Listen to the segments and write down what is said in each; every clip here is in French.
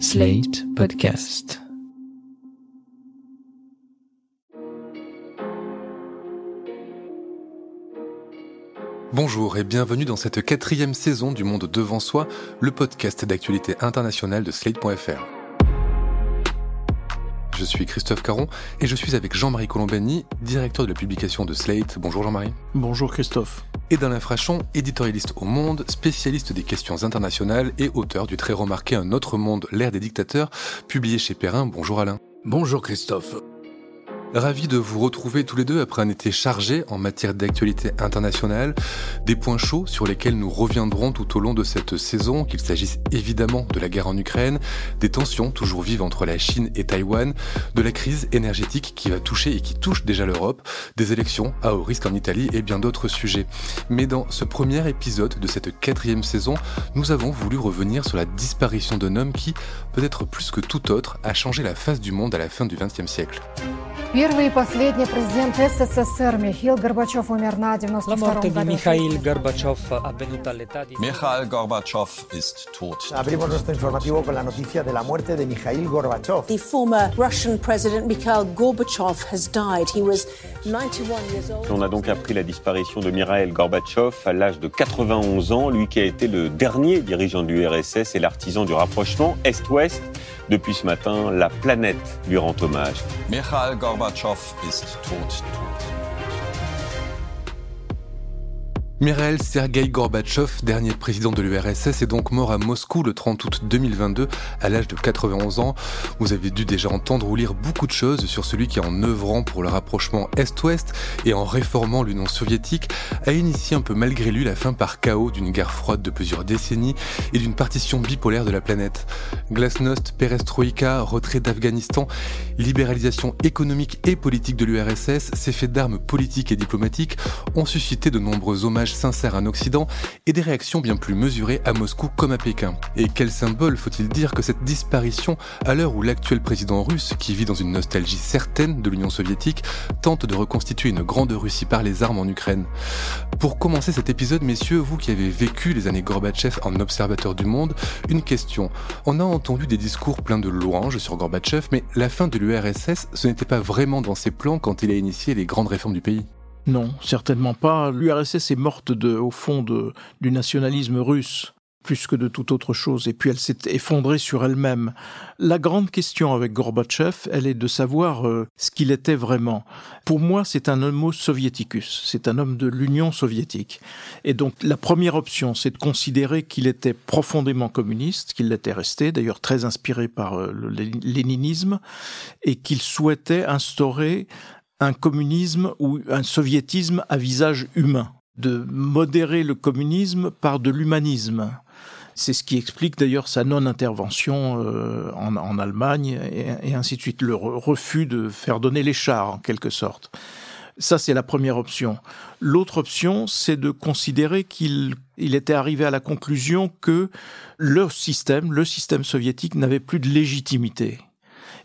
Slate Podcast. Bonjour et bienvenue dans cette quatrième saison du Monde Devant Soi, le podcast d'actualité internationale de Slate.fr. Je suis Christophe Caron et je suis avec Jean-Marie Colombani, directeur de la publication de Slate. Bonjour Jean-Marie. Bonjour Christophe. Et d'Alain Frachon, éditorialiste au Monde, spécialiste des questions internationales et auteur du très remarqué Un autre monde, l'ère des dictateurs, publié chez Perrin. Bonjour Alain. Bonjour Christophe. Ravi de vous retrouver tous les deux après un été chargé en matière d'actualité internationale, des points chauds sur lesquels nous reviendrons tout au long de cette saison, qu'il s'agisse évidemment de la guerre en Ukraine, des tensions toujours vives entre la Chine et Taïwan, de la crise énergétique qui va toucher et qui touche déjà l'Europe, des élections à haut risque en Italie et bien d'autres sujets. Mais dans ce premier épisode de cette quatrième saison, nous avons voulu revenir sur la disparition d'un homme qui, peut-être plus que tout autre, a changé la face du monde à la fin du XXe siècle. Первый и последний президент СССР Михаил Горбачев умер на 92 La morte di году. Mikhail Gorbachev avvenuta all'età di Mikhail Gorbachev ist tot. Abrimos nuestro informativo con la noticia de la muerte de Mikhail Gorbachev. The former Russian President Mikhail Gorbachev has died. He was 91 years old. On a donc appris la disparition de Mikhail Gorbatchev à l'âge de 91 ans, lui qui a été le dernier dirigeant du RSS et l'artisan du rapprochement Est-Ouest. depuis ce matin, la planète lui rend hommage. Mikhail Gorbachev ist tot. Mikhail Sergei Gorbatchev, dernier président de l'URSS, est donc mort à Moscou le 30 août 2022 à l'âge de 91 ans. Vous avez dû déjà entendre ou lire beaucoup de choses sur celui qui, en œuvrant pour le rapprochement Est-Ouest et en réformant l'Union soviétique, a initié un peu malgré lui la fin par chaos d'une guerre froide de plusieurs décennies et d'une partition bipolaire de la planète. Glasnost, perestroïka, retrait d'Afghanistan, libéralisation économique et politique de l'URSS, ces faits d'armes politiques et diplomatiques ont suscité de nombreux hommages sincères en Occident et des réactions bien plus mesurées à Moscou comme à Pékin. Et quel symbole faut-il dire que cette disparition, à l'heure où l'actuel président russe, qui vit dans une nostalgie certaine de l'Union soviétique, tente de reconstituer une grande Russie par les armes en Ukraine? Pour commencer cet épisode, messieurs, vous qui avez vécu les années Gorbatchev en observateur du monde, une question. On a entendu des discours pleins de louanges sur Gorbatchev, mais la fin de l'URSS, ce n'était pas vraiment dans ses plans quand il a initié les grandes réformes du pays. Non, certainement pas. L'URSS est morte au fond du nationalisme russe plus que de toute autre chose, et puis elle s'est effondrée sur elle-même. La grande question avec Gorbatchev, elle est de savoir euh, ce qu'il était vraiment. Pour moi, c'est un homo soviéticus, c'est un homme de l'Union soviétique. Et donc la première option, c'est de considérer qu'il était profondément communiste, qu'il l'était resté, d'ailleurs très inspiré par euh, le léninisme, et qu'il souhaitait instaurer un communisme ou un soviétisme à visage humain, de modérer le communisme par de l'humanisme. C'est ce qui explique d'ailleurs sa non-intervention euh, en, Allemagne et, et, ainsi de suite, le refus de faire donner les chars en quelque sorte. Ça, c'est la première option. L'autre option, c'est de considérer qu'il il était arrivé à la conclusion que le système, le système soviétique n'avait plus de légitimité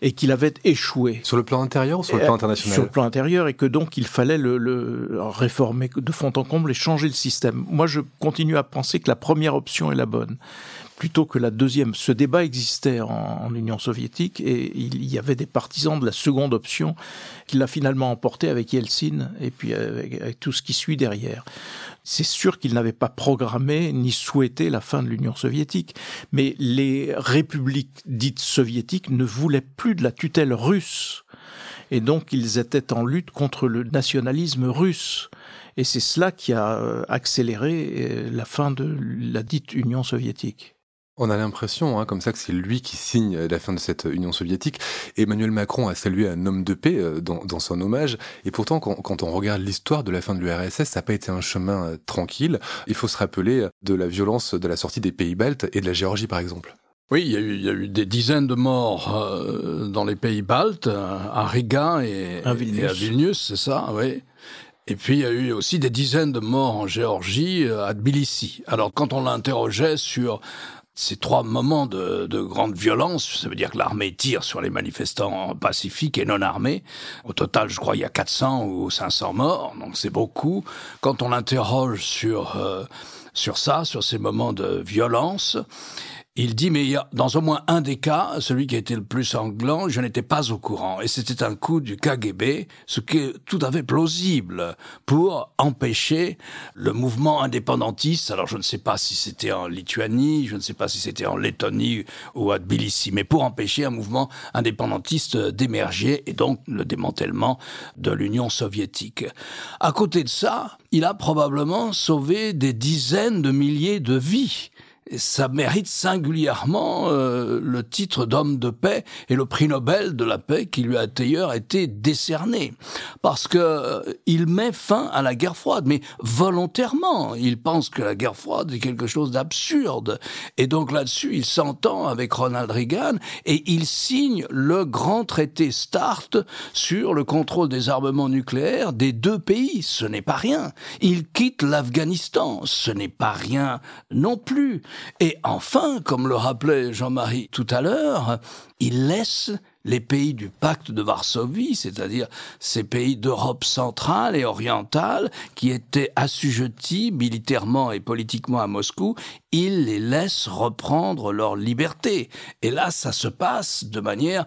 et qu'il avait échoué. Sur le plan intérieur ou sur le plan international Sur le plan intérieur et que donc il fallait le, le, réformer de fond en comble et changer le système. Moi, je continue à penser que la première option est la bonne plutôt que la deuxième. Ce débat existait en, en, Union soviétique et il y avait des partisans de la seconde option qu'il a finalement emporté avec Yeltsin et puis avec, avec tout ce qui suit derrière. C'est sûr qu'il n'avait pas programmé ni souhaité la fin de l'Union soviétique, mais les républiques dites soviétiques ne voulaient plus de la tutelle russe. Et donc ils étaient en lutte contre le nationalisme russe. Et c'est cela qui a accéléré la fin de la dite Union soviétique. On a l'impression, hein, comme ça, que c'est lui qui signe la fin de cette Union soviétique. Emmanuel Macron a salué un homme de paix euh, dans, dans, son hommage. Et pourtant, quand, quand on regarde l'histoire de la fin de l'URSS, ça n'a pas été un chemin euh, tranquille. Il faut se rappeler de la violence de la sortie des pays baltes et de la Géorgie, par exemple. Oui, il y, a eu, il y a eu des dizaines de morts euh, dans les pays baltes, à Riga et à Vilnius, et à Vilnius c'est ça, oui. Et puis il y a eu aussi des dizaines de morts en Géorgie, à Tbilissi. Alors quand on l'interrogeait sur ces trois moments de, de, grande violence, ça veut dire que l'armée tire sur les manifestants pacifiques et non armés. Au total, je crois, il y a 400 ou 500 morts, donc c'est beaucoup. Quand on l'interroge sur, euh, sur ça, sur ces moments de violence, il dit, mais il y a, dans au moins un des cas, celui qui a été le plus sanglant, je n'étais pas au courant. Et c'était un coup du KGB, ce qui est tout à fait plausible, pour empêcher le mouvement indépendantiste. Alors je ne sais pas si c'était en Lituanie, je ne sais pas si c'était en Lettonie ou à Tbilissi, mais pour empêcher un mouvement indépendantiste d'émerger et donc le démantèlement de l'Union soviétique. À côté de ça, il a probablement sauvé des dizaines de milliers de vies ça mérite singulièrement euh, le titre d'homme de paix et le prix Nobel de la paix qui lui a d'ailleurs été décerné. Parce que euh, il met fin à la guerre froide. Mais volontairement il pense que la guerre froide est quelque chose d'absurde. Et donc là-dessus il s'entend avec Ronald Reagan et il signe le grand traité START sur le contrôle des armements nucléaires des deux pays. Ce n'est pas rien. Il quitte l'Afghanistan. Ce n'est pas rien non plus et enfin, comme le rappelait Jean-Marie tout à l'heure, il laisse les pays du pacte de Varsovie, c'est-à-dire ces pays d'Europe centrale et orientale qui étaient assujettis militairement et politiquement à Moscou, il les laisse reprendre leur liberté. Et là, ça se passe de manière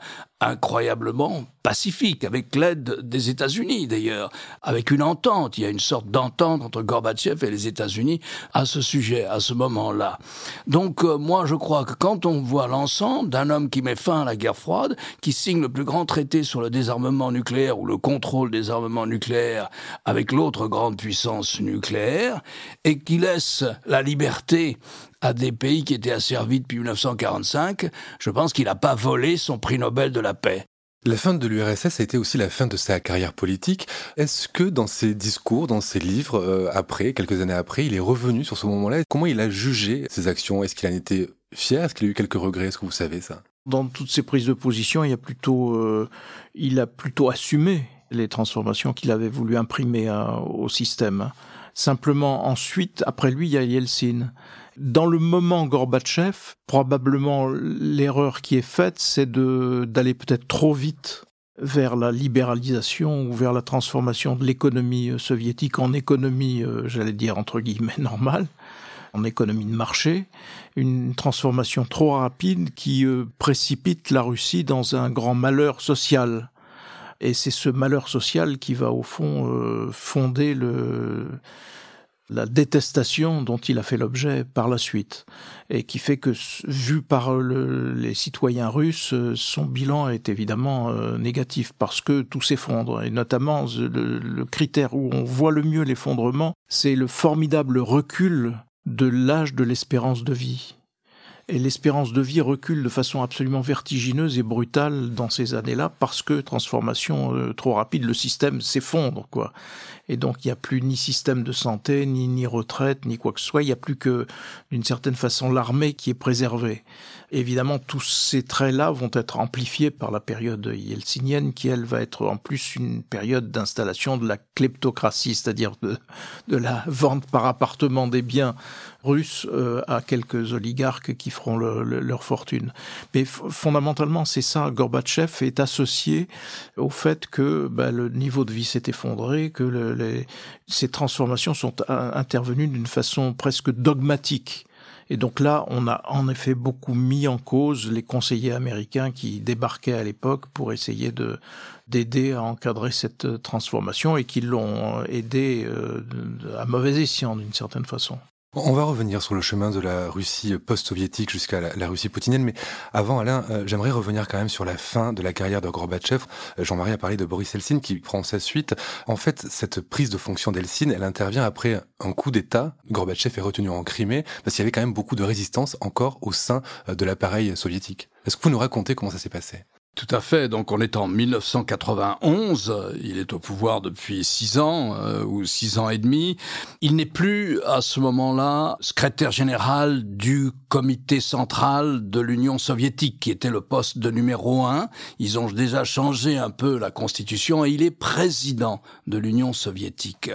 incroyablement pacifique, avec l'aide des États-Unis d'ailleurs, avec une entente. Il y a une sorte d'entente entre Gorbatchev et les États-Unis à ce sujet, à ce moment-là. Donc euh, moi, je crois que quand on voit l'ensemble d'un homme qui met fin à la guerre froide, qui signe le plus grand traité sur le désarmement nucléaire ou le contrôle des armements nucléaires avec l'autre grande puissance nucléaire, et qui laisse la liberté à des pays qui étaient asservis depuis 1945, je pense qu'il n'a pas volé son prix Nobel de la paix. La fin de l'URSS a été aussi la fin de sa carrière politique. Est-ce que dans ses discours, dans ses livres, euh, après, quelques années après, il est revenu sur ce moment-là? Comment il a jugé ses actions? Est-ce qu'il en était fier? Est-ce qu'il a eu quelques regrets? Est-ce que vous savez ça? Dans toutes ses prises de position, il a plutôt, euh, il a plutôt assumé les transformations qu'il avait voulu imprimer euh, au système. Simplement, ensuite, après lui, il y a Yeltsin. Dans le moment Gorbatchev, probablement l'erreur qui est faite, c'est d'aller peut-être trop vite vers la libéralisation ou vers la transformation de l'économie euh, soviétique en économie, euh, j'allais dire entre guillemets, normale, en économie de marché, une transformation trop rapide qui euh, précipite la Russie dans un grand malheur social. Et c'est ce malheur social qui va au fond fonder le, la détestation dont il a fait l'objet par la suite, et qui fait que, vu par les citoyens russes, son bilan est évidemment euh, négatif, parce que tout s'effondre, et notamment le critère où on voit le mieux l'effondrement, c'est le formidable recul de l'âge de l'espérance de vie et l'espérance de vie recule de façon absolument vertigineuse et brutale dans ces années-là parce que transformation euh, trop rapide, le système s'effondre quoi. Et donc il n'y a plus ni système de santé, ni ni retraite, ni quoi que ce soit. Il n'y a plus que d'une certaine façon l'armée qui est préservée. Évidemment, tous ces traits-là vont être amplifiés par la période yeltsinienne, qui elle va être en plus une période d'installation de la kleptocratie, c'est-à-dire de, la vente par appartement des biens russes euh, à quelques oligarques qui feront leur fortune. Mais fondamentalement, c'est ça. Gorbatchev est associé au fait que ben, le niveau de vie s'est effondré, que le, ces transformations sont intervenues d'une façon presque dogmatique. Et donc là, on a en effet beaucoup mis en cause les conseillers américains qui débarquaient à l'époque pour essayer de d'aider à encadrer cette transformation et qui l'ont aidé euh, à mauvais escient d'une certaine façon. On va revenir sur le chemin de la Russie post-soviétique jusqu'à la, Russie poutinienne, mais avant, Alain, euh, j'aimerais revenir quand même sur la fin de la carrière de Gorbatchev. Euh, Jean-Marie a parlé de Boris Eltsine qui prend sa suite. En fait, cette prise de fonction d'Eltsine, elle intervient après un coup d'État. Gorbatchev est retenu en Crimée parce qu'il y avait quand même beaucoup de résistance encore au sein euh, de l'appareil soviétique. Est-ce que vous nous racontez comment ça s'est passé? Tout à fait. Donc on est en 1991. Il est au pouvoir depuis six ans euh, ou six ans et demi. Il n'est plus à ce moment-là secrétaire général du comité central de l'Union soviétique, qui était le poste de numéro un. Ils ont déjà changé un peu la constitution et il est président de l'Union soviétique.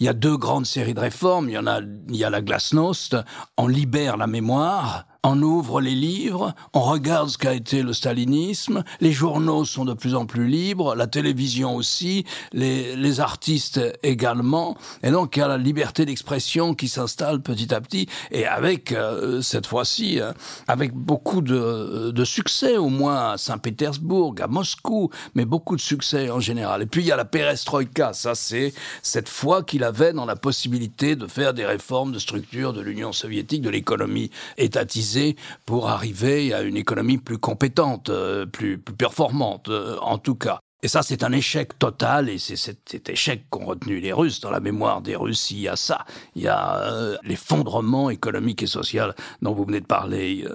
Il y a deux grandes séries de réformes. Il y a, a la glasnost. On libère la mémoire on ouvre les livres, on regarde ce qu'a été le stalinisme, les journaux sont de plus en plus libres, la télévision aussi, les, artistes également, et donc il y a la liberté d'expression qui s'installe petit à petit, et avec, euh, cette fois-ci, euh, avec beaucoup de, de succès, au moins à Saint-Pétersbourg, à Moscou, mais beaucoup de succès en général. Et puis il y a la perestroïka, ça c'est cette foi qu'il avait dans la possibilité de faire des réformes de structure de l'Union soviétique, de l'économie étatisée, pour arriver à une économie plus compétente, euh, plus, performante, euh, en tout cas. Et ça, c'est un échec total, et c'est cet, échec qu'ont retenu les Russes. Dans la mémoire des Russes, il y a ça. Il y a euh, l'effondrement économique et social dont vous venez de parler,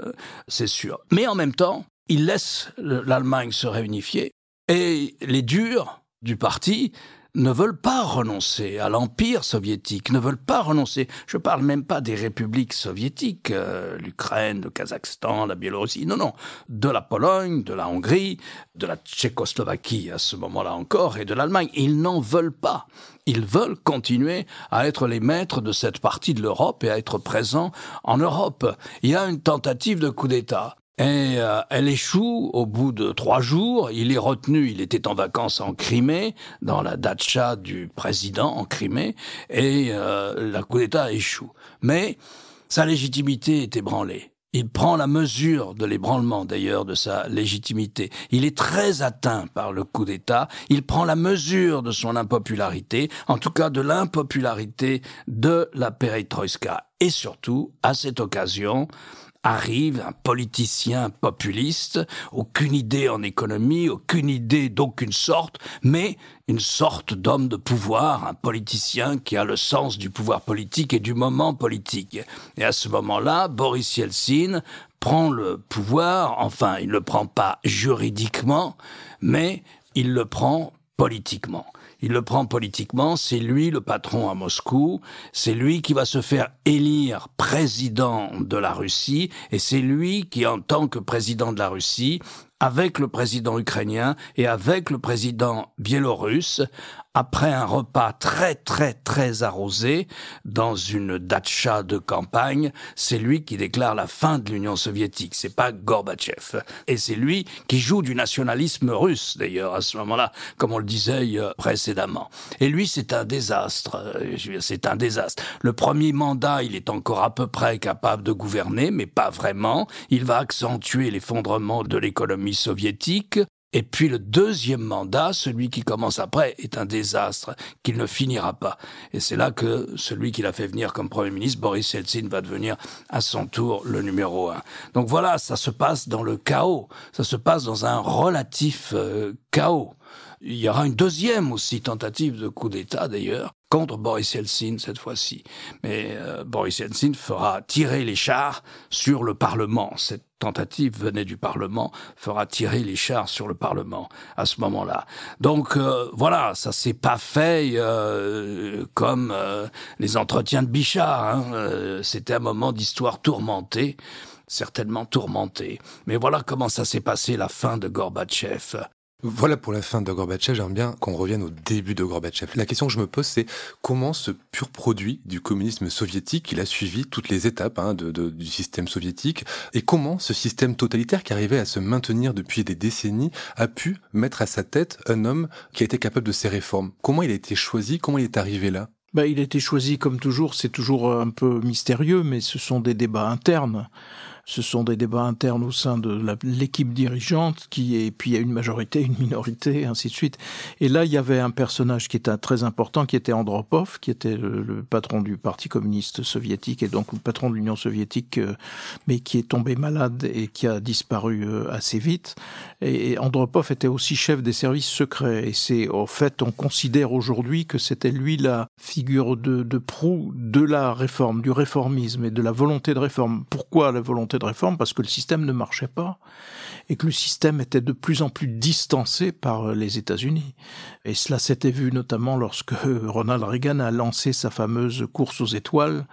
c'est sûr. Mais en même temps, il laisse l'Allemagne se réunifier, et les durs du parti ne veulent pas renoncer à l'empire soviétique, ne veulent pas renoncer. Je parle même pas des républiques soviétiques, euh, l'Ukraine, le Kazakhstan, la Biélorussie, non, non, de la Pologne, de la Hongrie, de la Tchécoslovaquie à ce moment-là encore, et de l'Allemagne. Ils n'en veulent pas. Ils veulent continuer à être les maîtres de cette partie de l'Europe et à être présents en Europe. Il y a une tentative de coup d'État et euh, elle échoue au bout de trois jours. Il est retenu, il était en vacances en Crimée, dans la datcha du président en Crimée, et euh, la coup d'État échoue. Mais sa légitimité est ébranlée. Il prend la mesure de l'ébranlement d'ailleurs de sa légitimité. Il est très atteint par le coup d'État. Il prend la mesure de son impopularité, en tout cas de l'impopularité de la perestroïka. Et surtout, à cette occasion, arrive un politicien populiste, aucune idée en économie, aucune idée d'aucune sorte, mais une sorte d'homme de pouvoir, un politicien qui a le sens du pouvoir politique et du moment politique. Et à ce moment-là, Boris Yeltsin prend le pouvoir, enfin, il ne le prend pas juridiquement, mais il le prend politiquement il le prend politiquement, c'est lui le patron à Moscou, c'est lui qui va se faire élire président de la Russie, et c'est lui qui, en tant que président de la Russie, avec le président ukrainien et avec le président biélorusse, après un repas très très très arrosé dans une datcha de campagne, c'est lui qui déclare la fin de l'Union soviétique, c'est pas Gorbatchev. Et c'est lui qui joue du nationalisme russe d'ailleurs à ce moment-là, comme on le disait euh, précédemment. Et lui c'est un désastre, euh, c'est un désastre. Le premier mandat, il est encore à peu près capable de gouverner, mais pas vraiment. Il va accentuer l'effondrement de l'économie soviétique. Et puis le deuxième mandat, celui qui commence après, est un désastre qu'il ne finira pas. Et c'est là que celui qui l'a fait venir comme Premier ministre, Boris Yeltsin, va devenir à son tour le numéro un. Donc voilà, ça se passe dans le chaos, ça se passe dans un relatif euh, chaos. Il y aura une deuxième aussi tentative de coup d'État d'ailleurs, contre Boris Yeltsin cette fois-ci. Mais euh, Boris Yeltsin fera tirer les chars sur le Parlement. Cette tentative venait du Parlement, fera tirer les chars sur le Parlement à ce moment-là. Donc euh, voilà, ça s'est pas fait euh, comme les entretiens de Bichard. Hein. C'était un moment d'histoire tourmentée certainement tourmentée. Mais voilà comment ça s'est passé la fin de Gorbatchev. Voilà pour la fin de Gorbatchev, j'aimerais bien qu'on revienne au début de Gorbatchev. La question que je me pose, c'est comment ce pur produit du communisme soviétique, il a suivi toutes les étapes hein, du système soviétique, et comment ce système totalitaire qui arrivait à se maintenir depuis des décennies a pu mettre à sa tête un homme qui a été capable de ces réformes? Comment il a été choisi? Comment il est arrivé là? Ben, il a été choisi comme toujours, c'est toujours un peu mystérieux, mais ce sont des débats internes ce sont des débats internes au sein de l'équipe dirigeante qui est, puis il y a une majorité, une minorité, ainsi de suite. Et là, il y avait un personnage qui était très important, qui était Andropov, qui était le, patron du Parti communiste soviétique et donc le patron de l'Union soviétique, euh, mais qui est tombé malade et qui a disparu euh, assez vite. Et Andropov était aussi chef des services secrets. Et c'est, au fait, on considère aujourd'hui que c'était lui la figure de, de proue de la réforme, du réformisme et de la volonté de réforme. Pourquoi la volonté de réforme parce que le système ne marchait pas et que le système était de plus en plus distancé par les États-Unis. Et cela s'était vu notamment lorsque Ronald Reagan a lancé sa fameuse course aux étoiles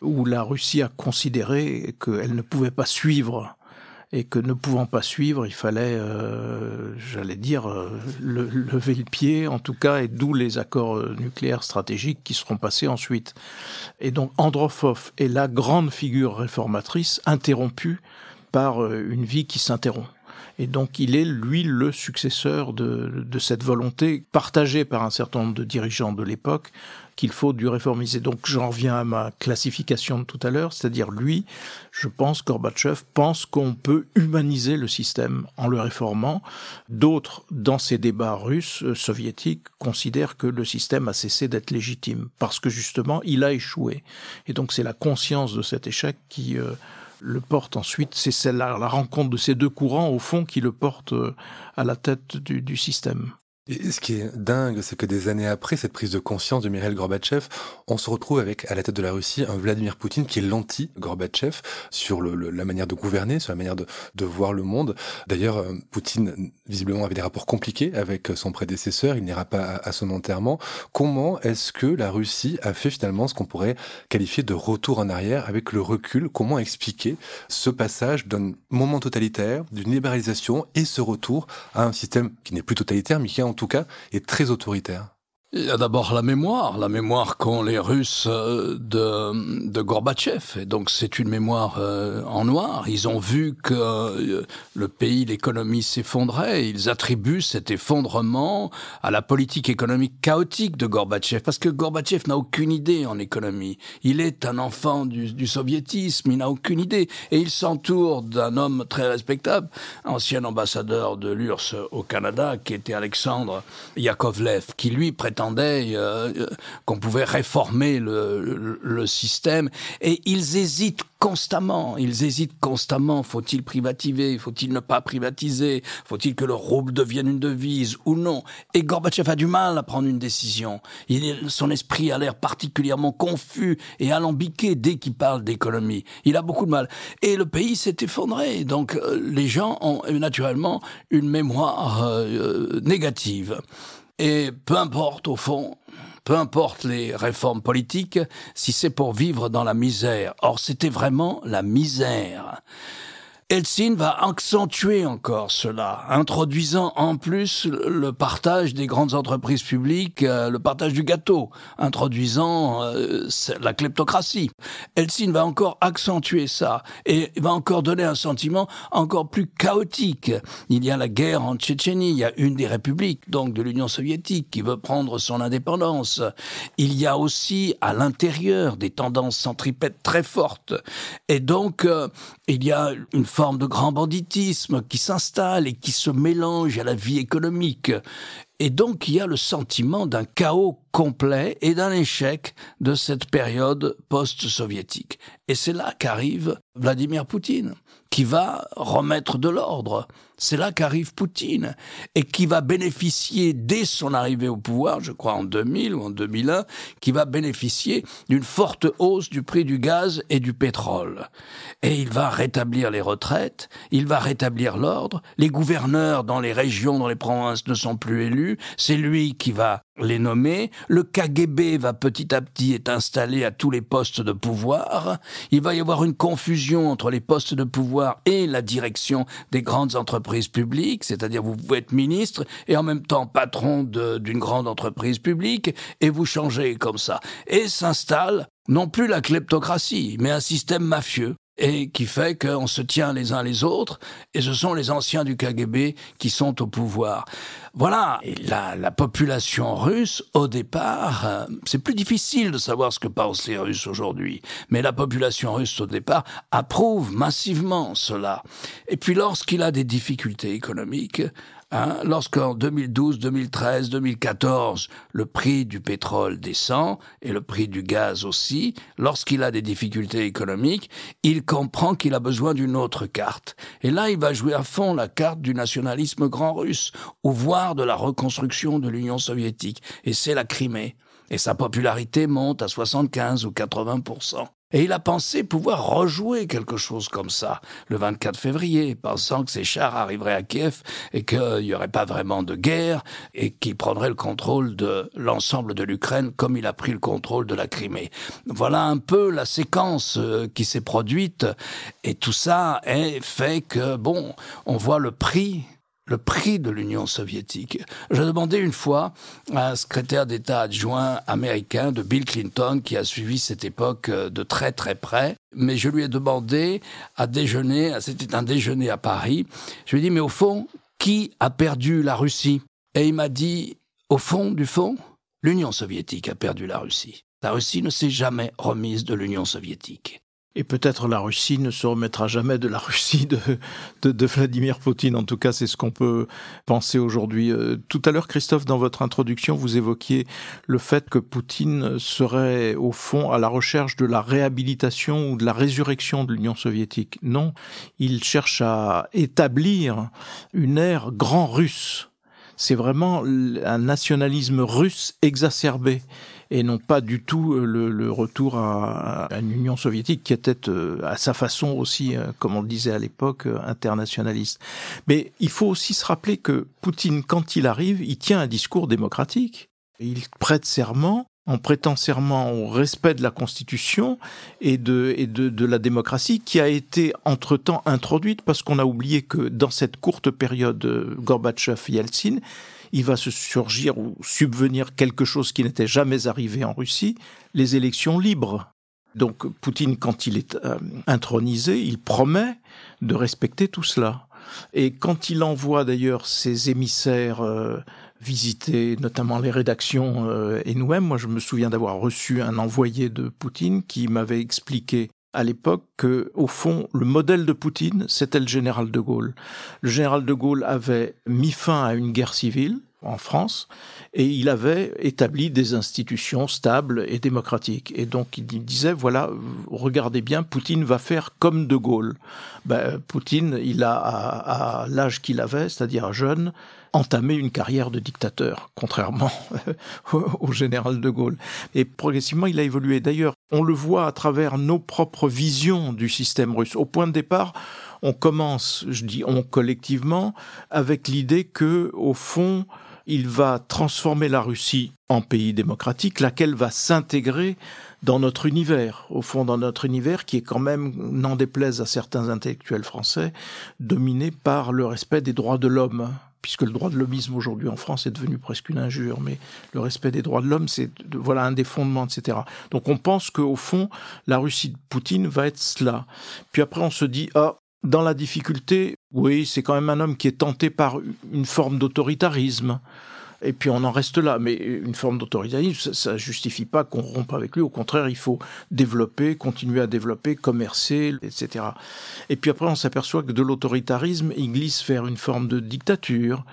où la Russie a considéré qu'elle ne pouvait pas suivre et que ne pouvant pas suivre, il fallait, euh, j'allais dire, euh, le, lever le pied, en tout cas, et d'où les accords euh, nucléaires stratégiques qui seront passés ensuite. Et donc Andropov est la grande figure réformatrice interrompue par une vie qui s'interrompt. Et donc il est, lui, le successeur de, de, cette volonté partagée par un certain nombre de dirigeants de l'époque qu'il faut du réformiser. Donc j'en reviens à ma classification de tout à l'heure, c'est-à-dire lui, je pense, Gorbatchev pense qu'on peut humaniser le système en le réformant. D'autres, dans ces débats russes, euh, soviétiques, considèrent que le système a cessé d'être légitime parce que justement il a échoué. Et donc c'est la conscience de cet échec qui... Euh, le porte ensuite, c'est celle la rencontre de ces deux courants au fond qui le porte euh, à la tête du, du système. Et ce qui est dingue, c'est que des années après cette prise de conscience de Mikhail Gorbatchev, on se retrouve avec à la tête de la Russie un Vladimir Poutine qui est l'anti-Gorbatchev sur la manière de gouverner, sur la manière de, voir le monde. D'ailleurs, euh, Poutine visiblement avait des rapports compliqués avec son prédécesseur, il n'ira pas à, son enterrement. Comment est-ce que la Russie a fait finalement ce qu'on pourrait qualifier de retour en arrière avec le recul? Comment expliquer ce passage d'un moment totalitaire, d'une libéralisation et ce retour à un système qui n'est plus totalitaire mais qui est en tout cas, est très autoritaire. Il y a d'abord la mémoire, la mémoire qu'ont les Russes euh, de, de Gorbatchev. Et donc c'est une mémoire euh, en noir. Ils ont vu que euh, le pays, l'économie s'effondrait. Ils attribuent cet effondrement à la politique économique chaotique de Gorbatchev. Parce que Gorbatchev n'a aucune idée en économie. Il est un enfant du, du soviétisme, il n'a aucune idée. Et il s'entoure d'un homme très respectable, ancien ambassadeur de l'URSS au Canada, qui était Alexandre Yakovlev, qui lui prétend euh, euh, qu'on pouvait réformer le, système. Et ils hésitent constamment. Ils hésitent constamment. Faut-il privatiser Faut-il ne pas privatiser? Faut-il que le rouble devienne une devise ou non? Et Gorbatchev a du mal à prendre une décision. Son esprit a l'air particulièrement confus et alambiqué dès qu'il parle d'économie. Il a beaucoup de mal. Et le pays s'est effondré. Donc euh, les gens ont naturellement une mémoire négative. Et peu importe au fond, peu importe les réformes politiques, si c'est pour vivre dans la misère. Or, c'était vraiment la misère. Eltsine va accentuer encore cela, introduisant en plus le partage des grandes entreprises publiques, euh, le partage du gâteau, introduisant euh, la kleptocratie. Eltsine va encore accentuer ça et va encore donner un sentiment encore plus chaotique. Il y a la guerre en Tchétchénie, il y a une des républiques donc de l'Union soviétique qui veut prendre son indépendance. Il y a aussi à l'intérieur des tendances centripètes très fortes et donc euh, il y a une forme de grand banditisme qui s'installe et qui se mélange à la vie économique. Et donc il y a le sentiment d'un chaos complet et d'un échec de cette période post-soviétique. Et c'est là qu'arrive Vladimir Poutine, qui va remettre de l'ordre. C'est là qu'arrive Poutine, et qui va bénéficier, dès son arrivée au pouvoir, je crois en 2000 ou en 2001, qui va bénéficier d'une forte hausse du prix du gaz et du pétrole. Et il va rétablir les retraites, il va rétablir l'ordre, les gouverneurs dans les régions, dans les provinces ne sont plus élus, c'est lui qui va les nommer, le KGB va petit à petit être installé à tous les postes de pouvoir, il va y avoir une confusion entre les postes de pouvoir et la direction des grandes entreprises publiques, c'est-à-dire vous pouvez être ministre et en même temps patron d'une grande entreprise publique et vous changez comme ça. Et s'installe non plus la kleptocratie, mais un système mafieux et qui fait qu'on se tient les uns les autres, et ce sont les anciens du KGB qui sont au pouvoir. Voilà, et la, la population russe, au départ, euh, c'est plus difficile de savoir ce que pensent les Russes aujourd'hui, mais la population russe, au départ, approuve massivement cela. Et puis lorsqu'il a des difficultés économiques, Hein, Lorsqu'en 2012, 2013, 2014, le prix du pétrole descend et le prix du gaz aussi, lorsqu'il a des difficultés économiques, il comprend qu'il a besoin d'une autre carte. Et là, il va jouer à fond la carte du nationalisme grand russe, ou voire de la reconstruction de l'Union soviétique. Et c'est la Crimée. Et sa popularité monte à 75 ou 80 Et il a pensé pouvoir rejouer quelque chose comme ça le 24 février, pensant que ses chars arriveraient à Kiev et qu'il n'y aurait pas vraiment de guerre et qu'il prendrait le contrôle de l'ensemble de l'Ukraine comme il a pris le contrôle de la Crimée. Voilà un peu la séquence euh, qui s'est produite et tout ça est fait que, bon, on voit le prix le prix de l'Union soviétique. Je demandais une fois à un secrétaire d'État adjoint américain de Bill Clinton qui a suivi cette époque euh, de très très près, mais je lui ai demandé à déjeuner, c'était un déjeuner à Paris, je lui ai dit mais au fond, qui a perdu la Russie? Et il m'a dit au fond du fond, l'Union soviétique a perdu la Russie. La Russie ne s'est jamais remise de l'Union soviétique. Et peut-être la Russie ne se remettra jamais de la Russie de, de, de Vladimir Poutine. En tout cas, c'est ce qu'on peut penser aujourd'hui. Euh, tout à l'heure, Christophe, dans votre introduction, vous évoquiez le fait que Poutine serait, au fond, à la recherche de la réhabilitation ou de la résurrection de l'Union soviétique. Non, il cherche à établir une ère grand russe. C'est vraiment un nationalisme russe exacerbé et non pas du tout euh, le, retour à, une Union soviétique qui était euh, à sa façon aussi, euh, comme on le disait à l'époque, internationaliste. Mais il faut aussi se rappeler que Poutine, quand il arrive, il tient un discours démocratique. Il prête serment en prêtant serment au respect de la Constitution et de, et de, de la démocratie qui a été entre-temps introduite parce qu'on a oublié que dans cette courte période Gorbatchev-Yeltsin, il va se surgir ou subvenir quelque chose qui n'était jamais arrivé en Russie, les élections libres. Donc Poutine, quand il est euh, intronisé, il promet de respecter tout cela. Et quand il envoie d'ailleurs ses émissaires euh, visiter notamment les rédactions euh, et nous-mêmes, moi je me souviens d'avoir reçu un envoyé de Poutine qui m'avait expliqué à l'époque que, au fond, le modèle de Poutine, c'était le général de Gaulle. Le général de Gaulle avait mis fin à une guerre civile en France et il avait établi des institutions stables et démocratiques. Et donc il disait, voilà, regardez bien, Poutine va faire comme de Gaulle. Ben, Poutine, il a, à, à l'âge qu'il avait, c'est-à-dire jeune, entamé une carrière de dictateur, contrairement au général de Gaulle. Et progressivement, il a évolué. D'ailleurs, on le voit à travers nos propres visions du système russe. Au point de départ, on commence, je dis on collectivement, avec l'idée que, au fond, il va transformer la Russie en pays démocratique, laquelle va s'intégrer dans notre univers, au fond dans notre univers qui est quand même, n'en déplaise à certains intellectuels français, dominé par le respect des droits de l'homme puisque le droit de l'hommisme aujourd'hui en France est devenu presque une injure, mais le respect des droits de l'homme, c'est voilà un des fondements, etc. Donc on pense qu'au fond, la Russie de Poutine va être cela. Puis après, on se dit, ah, dans la difficulté, oui, c'est quand même un homme qui est tenté par une forme d'autoritarisme et puis on en reste là. Mais une forme d'autoritarisme, ça, ne justifie pas qu'on rompe avec lui. Au contraire, il faut développer, continuer à développer, commercer, etc. Et puis après, on s'aperçoit que de l'autoritarisme, il glisse vers une forme de dictature.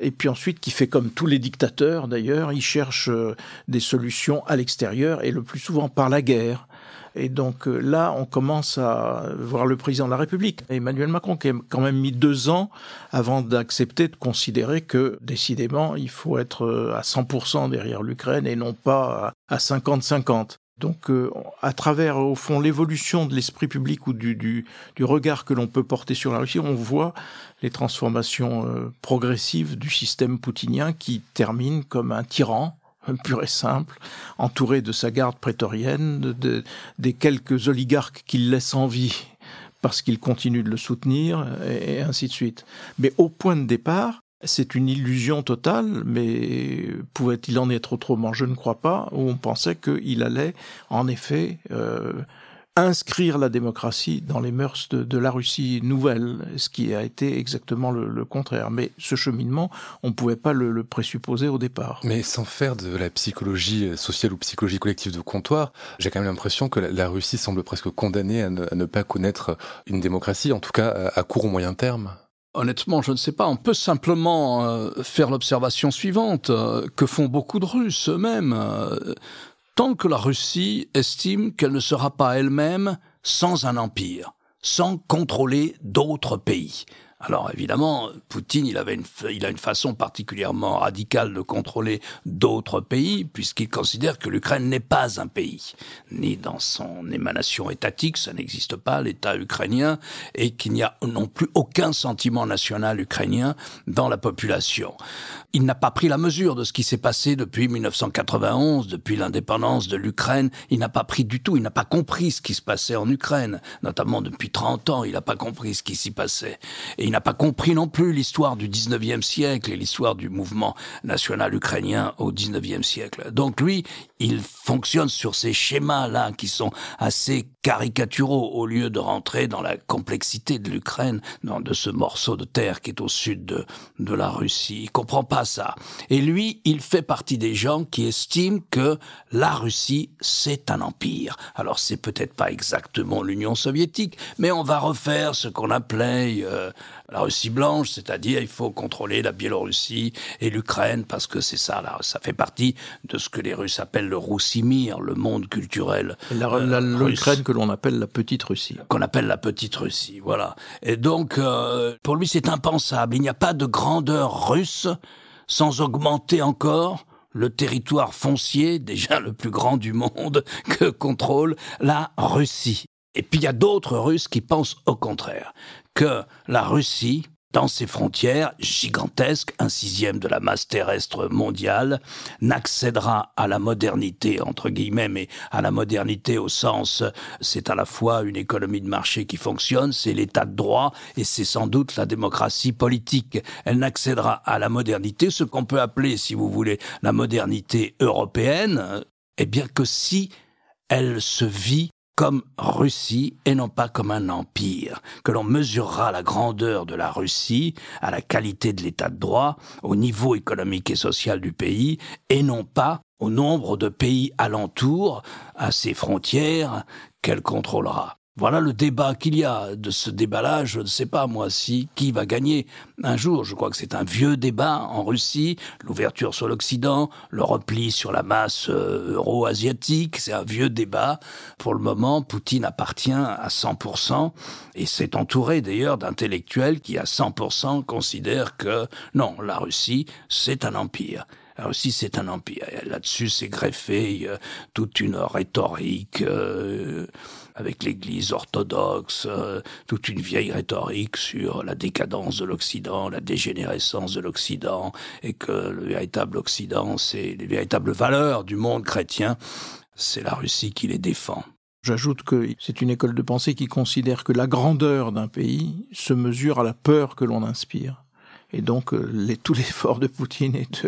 Et puis ensuite, qui fait comme tous les dictateurs d'ailleurs, il cherche euh, des solutions à l'extérieur et le plus souvent par la guerre. Et donc euh, là, on commence à voir le président de la République, Emmanuel Macron, qui a quand même mis deux ans avant d'accepter de considérer que, décidément, il faut être euh, à 100% derrière l'Ukraine et non pas à 50-50. Donc, euh, à travers, au fond, l'évolution de l'esprit public ou du, du, du regard que l'on peut porter sur la Russie, on voit les transformations progressives du système poutinien qui termine comme un tyran, pur et simple, entouré de sa garde prétorienne, de, des quelques oligarques qu'il laisse en vie parce qu'il continue de le soutenir, et ainsi de suite. Mais au point de départ, c'est une illusion totale, mais pouvait-il en être autrement? Je ne crois pas, où on pensait qu'il allait, en effet, euh, inscrire la démocratie dans les mœurs de, la Russie nouvelle, ce qui a été exactement le, contraire. Mais ce cheminement, on ne pouvait pas le, présupposer au départ. Mais sans faire de la psychologie sociale ou psychologie collective de comptoir, j'ai quand même l'impression que la, Russie semble presque condamnée à ne, pas connaître une démocratie, en tout cas à court ou moyen terme. Honnêtement, je ne sais pas. On peut simplement euh, faire l'observation suivante, euh, que font beaucoup de Russes eux-mêmes? Euh, tant que la Russie estime qu'elle ne sera pas elle-même sans un empire, sans contrôler d'autres pays. Alors évidemment, Poutine, il, avait une, il a une façon particulièrement radicale de contrôler d'autres pays, puisqu'il considère que l'Ukraine n'est pas un pays, ni dans son émanation étatique, ça n'existe pas, l'État ukrainien, et qu'il n'y a non plus aucun sentiment national ukrainien dans la population. Il n'a pas pris la mesure de ce qui s'est passé depuis 1991, depuis l'indépendance de l'Ukraine. Il n'a pas pris du tout, il n'a pas compris ce qui se passait en Ukraine, notamment depuis 30 ans, il n'a pas compris ce qui s'y passait. Il n'a pas compris non plus l'histoire du 19e siècle et l'histoire du mouvement national ukrainien au 19e siècle. Donc lui, il fonctionne sur ces schémas-là qui sont assez caricaturaux au lieu de rentrer dans la complexité de l'Ukraine, de ce morceau de terre qui est au sud de, la Russie. Il comprend pas ça. Et lui, il fait partie des gens qui estiment que la Russie, c'est un empire. Alors c'est peut-être pas exactement l'Union soviétique, mais on va refaire ce qu'on appelait euh, la Russie blanche, c'est-à-dire il faut contrôler la Biélorussie et l'Ukraine parce que c'est ça, là, ça fait partie de ce que les Russes appellent le Roussimir, le monde culturel. Euh, L'Ukraine que l'on appelle la petite Russie. Qu'on appelle la petite Russie, voilà. Et donc, euh, pour lui, c'est impensable. Il n'y a pas de grandeur russe sans augmenter encore le territoire foncier, déjà le plus grand du monde, que contrôle la Russie. Et puis il y a d'autres Russes qui pensent au contraire, que la Russie, dans ses frontières gigantesques, un sixième de la masse terrestre mondiale, n'accédera à la modernité, entre guillemets, mais à la modernité au sens, c'est à la fois une économie de marché qui fonctionne, c'est l'état de droit, et c'est sans doute la démocratie politique. Elle n'accédera à la modernité, ce qu'on peut appeler, si vous voulez, la modernité européenne, eh bien que si elle se vit comme Russie et non pas comme un empire, que l'on mesurera la grandeur de la Russie à la qualité de l'état de droit, au niveau économique et social du pays, et non pas au nombre de pays alentours, à ses frontières, qu'elle contrôlera. Voilà le débat qu'il y a. De ce débat-là, je ne sais pas, moi, si qui va gagner un jour. Je crois que c'est un vieux débat en Russie, l'ouverture sur l'Occident, le repli sur la masse euh, euro-asiatique, c'est un vieux débat. Pour le moment, Poutine appartient à 100% et s'est entouré d'ailleurs d'intellectuels qui à 100% considèrent que non, la Russie, c'est un empire. La Russie, c'est un empire. Là-dessus, c'est greffé toute une rhétorique. Euh, avec l'Église orthodoxe, euh, toute une vieille rhétorique sur la décadence de l'Occident, la dégénérescence de l'Occident, et que le véritable Occident, c'est les véritables valeurs du monde chrétien, c'est la Russie qui les défend. J'ajoute que c'est une école de pensée qui considère que la grandeur d'un pays se mesure à la peur que l'on inspire. Et donc, euh, les, tout l'effort de Poutine est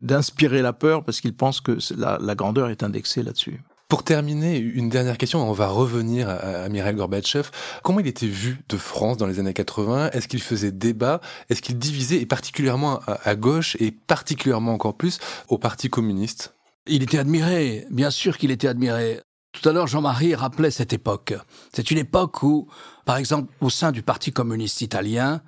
d'inspirer la peur parce qu'il pense que la, la grandeur est indexée là-dessus. Pour terminer, une dernière question, on va revenir à, Mikhail Gorbatchev. Comment il était vu de France dans les années 80 Est-ce qu'il faisait débat? Est-ce qu'il divisait, et particulièrement à, gauche, et particulièrement encore plus au Parti communiste? Il était admiré, bien sûr qu'il était admiré. Tout à l'heure, Jean-Marie rappelait cette époque. C'est une époque où, par exemple, au sein du Parti communiste italien,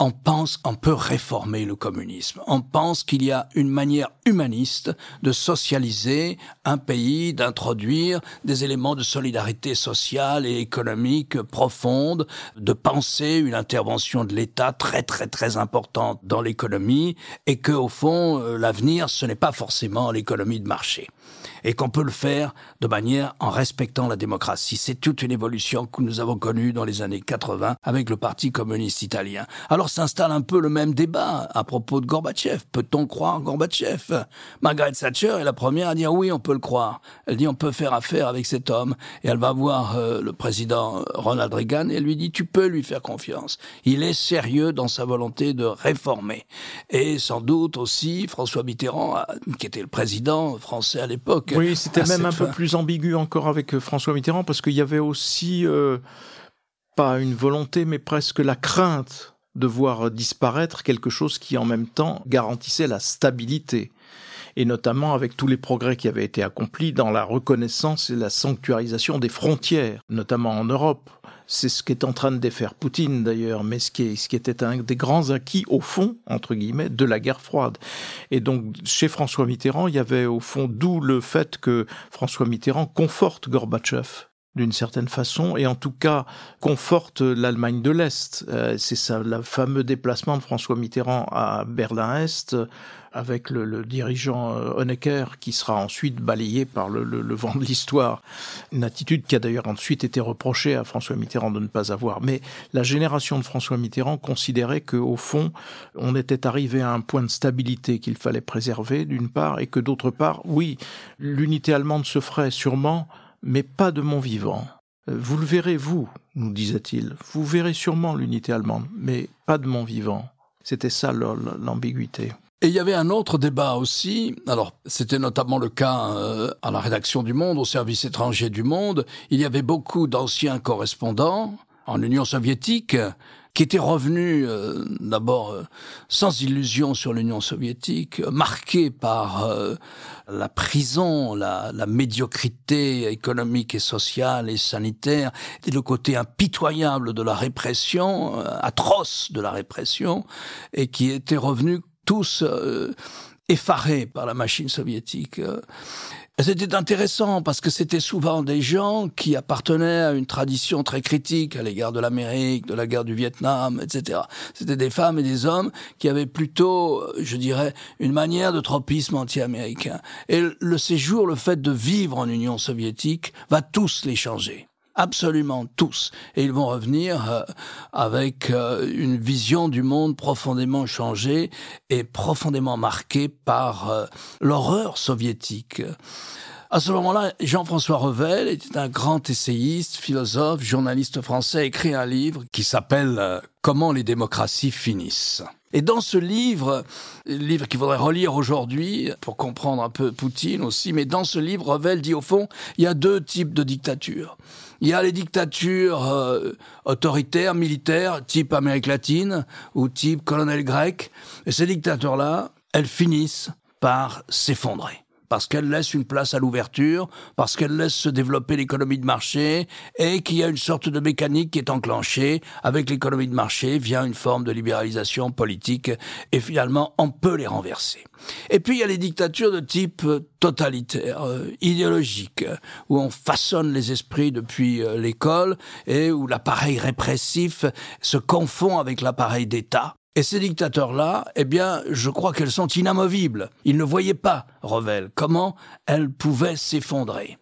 on pense qu'on peut réformer le communisme. On pense qu'il y a une manière humaniste de socialiser un pays, d'introduire des éléments de solidarité sociale et économique profonde, de penser une intervention de l'État très très très importante dans l'économie et que au fond euh, l'avenir ce n'est pas forcément l'économie de marché et qu'on peut le faire de manière en respectant la démocratie. C'est toute une évolution que nous avons connue dans les années 80 avec le Parti communiste italien. Alors s'installe un peu le même débat à propos de Gorbatchev. Peut-on croire Gorbatchev? Margaret Thatcher est la première à dire oui, on peut le croire. Elle dit on peut faire affaire avec cet homme et elle va voir euh, le président Ronald Reagan et lui dit tu peux lui faire confiance. Il est sérieux dans sa volonté de réformer. Et sans doute aussi François Mitterrand, qui était le président français à l'époque, oui, c'était même un peu plus ambigu encore avec euh, François Mitterrand parce qu'il y avait aussi euh, pas une volonté, mais presque la crainte de voir disparaître quelque chose qui en même temps garantissait la stabilité et notamment avec tous les progrès qui avaient été accomplis dans la reconnaissance et la sanctuarisation des frontières, notamment en Europe. C'est ce qu'est en train de défaire Poutine d'ailleurs, mais ce qui, ce qui était un des grands acquis au fond, entre guillemets, de la guerre froide. Et donc chez François Mitterrand, il y avait au fond d'où le fait que François Mitterrand conforte Gorbatchev d'une certaine façon, et en tout cas conforte l'Allemagne de l'Est. Euh, c'est ça, le fameux déplacement de François Mitterrand à Berlin-Est, avec le, dirigeant euh, Honecker, qui sera ensuite balayé par le, le vent de l'histoire. Une attitude qui a d'ailleurs ensuite été reprochée à François Mitterrand de ne pas avoir. Mais la génération de François Mitterrand considérait qu'au fond, on était arrivé à un point de stabilité qu'il fallait préserver, d'une part, et que d'autre part, oui, l'unité allemande se ferait sûrement mais pas de mon vivant. Euh, vous le verrez, vous, nous disait-il. Vous verrez sûrement l'unité allemande, mais pas de mon vivant. C'était ça l'ambiguïté. Et il y avait un autre débat aussi. Alors, c'était notamment le cas euh, à la rédaction du Monde, au service étranger du Monde. Il y avait beaucoup d'anciens correspondants en Union soviétique qui était revenu euh, d'abord euh, sans illusion sur l'Union soviétique, marqué par euh, la prison, la, la, médiocrité économique et sociale et sanitaire, et le côté impitoyable de la répression, atroce de la répression, et qui étaient revenus tous effarés par la machine soviétique. C'était intéressant parce que c'était souvent des gens qui appartenaient à une tradition très critique à l'égard de l'Amérique, de la guerre du Vietnam, etc. C'était des femmes et des hommes qui avaient plutôt, je dirais, une manière de tropisme anti-américain. Et le séjour, le fait de vivre en Union soviétique, va tous les changer absolument tous. Et ils vont revenir euh, avec euh, une vision du monde profondément changée et profondément marquée par euh, l'horreur soviétique. À ce moment-là, Jean-François Revel était un grand essayiste, philosophe, journaliste français, écrit un livre qui s'appelle Comment les démocraties finissent. Et dans ce livre, livre qu'il faudrait relire aujourd'hui pour comprendre un peu Poutine aussi, mais dans ce livre, Revel dit au fond, il y a deux types de dictatures. Il y a les dictatures euh, autoritaires, militaires, type Amérique latine ou type colonel grec. Et ces dictatures-là, elles finissent par s'effondrer parce qu'elle laisse une place à l'ouverture, parce qu'elle laisse se développer l'économie de marché, et qu'il y a une sorte de mécanique qui est enclenchée. Avec l'économie de marché vient une forme de libéralisation politique, et finalement, on peut les renverser. Et puis, il y a les dictatures de type totalitaire, euh, idéologique, où on façonne les esprits depuis euh, l'école, et où l'appareil répressif se confond avec l'appareil d'État. Et ces dictateurs-là, eh bien, je crois qu'elles sont inamovibles. Ils ne voyaient pas, Revel, comment elles pouvaient s'effondrer.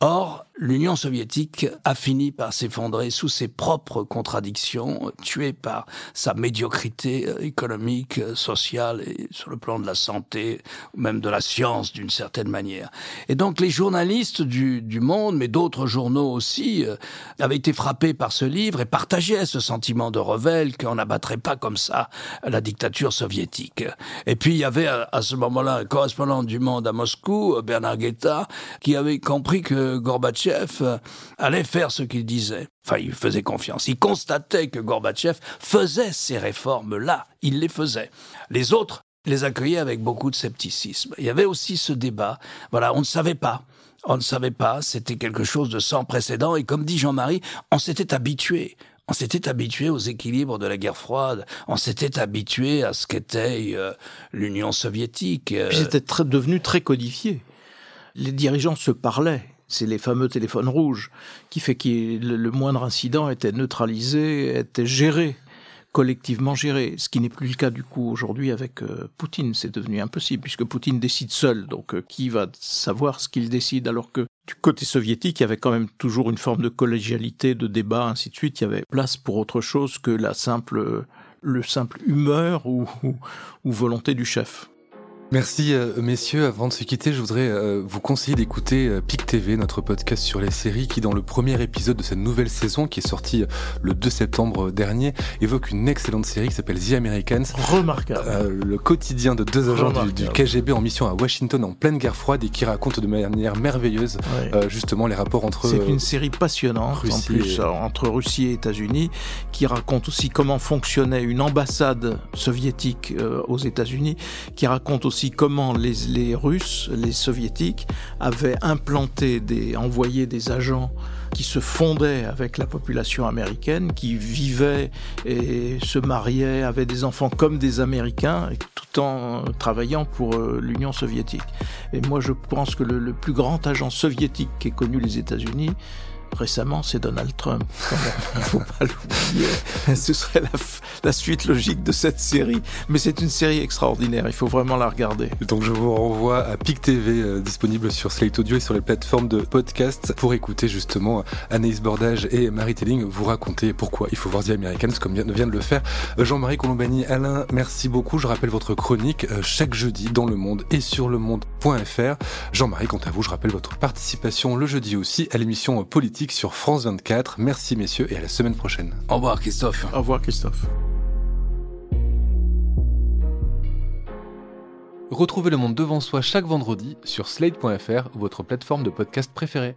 Or, l'Union soviétique a fini par s'effondrer sous ses propres contradictions, tuée par sa médiocrité euh, économique, euh, sociale et sur le plan de la santé, même de la science d'une certaine manière. Et donc les journalistes du, du Monde, mais d'autres journaux aussi, euh, avaient été frappés par ce livre et partageaient ce sentiment de Revel qu'on n'abattrait pas comme ça la dictature soviétique. Et puis il y avait à, ce moment-là un correspondant du Monde à Moscou, Bernard Guetta, qui avait compris que Gorbatchev euh, allait faire ce qu'il disait. Enfin, il faisait confiance. Il constatait que Gorbatchev faisait ces réformes-là. Il les faisait. Les autres les accueillaient avec beaucoup de scepticisme. Il y avait aussi ce débat. Voilà, on ne savait pas. On ne savait pas. C'était quelque chose de sans précédent. Et comme dit Jean-Marie, on s'était habitué. On s'était habitué aux équilibres de la guerre froide. On s'était habitué à ce qu'était euh, l'Union soviétique. Euh. C'était devenu très codifié. Les dirigeants se parlaient c'est les fameux téléphones rouges, qui fait que le moindre incident était neutralisé, était géré, collectivement géré, ce qui n'est plus le cas du coup aujourd'hui avec euh, Poutine. C'est devenu impossible, puisque Poutine décide seul, donc euh, qui va savoir ce qu'il décide, alors que du côté soviétique, il y avait quand même toujours une forme de collégialité, de débat, ainsi de suite. Il y avait place pour autre chose que la simple, le simple humeur ou volonté du chef. Merci euh, messieurs. Avant de se quitter, je voudrais euh, vous conseiller d'écouter euh, PIC TV, notre podcast sur les séries, qui dans le premier épisode de cette nouvelle saison, qui est sortie le 2 septembre dernier, évoque une excellente série qui s'appelle The Americans. Remarquable. le quotidien de deux agents du, KGB en mission à Washington en pleine guerre froide et qui raconte de manière merveilleuse justement les rapports entre. C'est une série passionnante en plus entre Russie et États-Unis, qui raconte aussi comment fonctionnait une ambassade soviétique aux États-Unis, qui raconte aussi aussi comment les, Russes, les Soviétiques, avaient implanté des, envoyé des agents qui se fondaient avec la population américaine, qui vivaient et se mariaient, avaient des enfants comme des Américains, tout en travaillant pour euh, l'Union soviétique. Et moi, je pense que le, le plus grand agent soviétique qu'ait connu les États-Unis, récemment, c'est Donald Trump. Faut pas l'oublier. Ce serait la, suite logique de cette série. Mais c'est une série extraordinaire. Il faut vraiment la regarder. Donc je vous renvoie à PIC TV, euh, disponible sur Slate Audio et sur les plateformes de podcast, pour écouter justement Anaïs Bordage et Marie Telling vous raconter pourquoi il faut voir The Americans, comme vient, de le faire Jean-Marie Colombani. Alain, merci beaucoup. Je rappelle votre chronique euh, chaque jeudi dans Le Monde et sur lemonde.fr. Jean-Marie, quant à vous, je rappelle votre participation le jeudi aussi à l'émission politique sur France 24. Merci messieurs et à la semaine prochaine. Au revoir Christophe. Au revoir Christophe. Retrouvez le monde devant soi chaque vendredi sur slate.fr, votre plateforme de podcast préférée.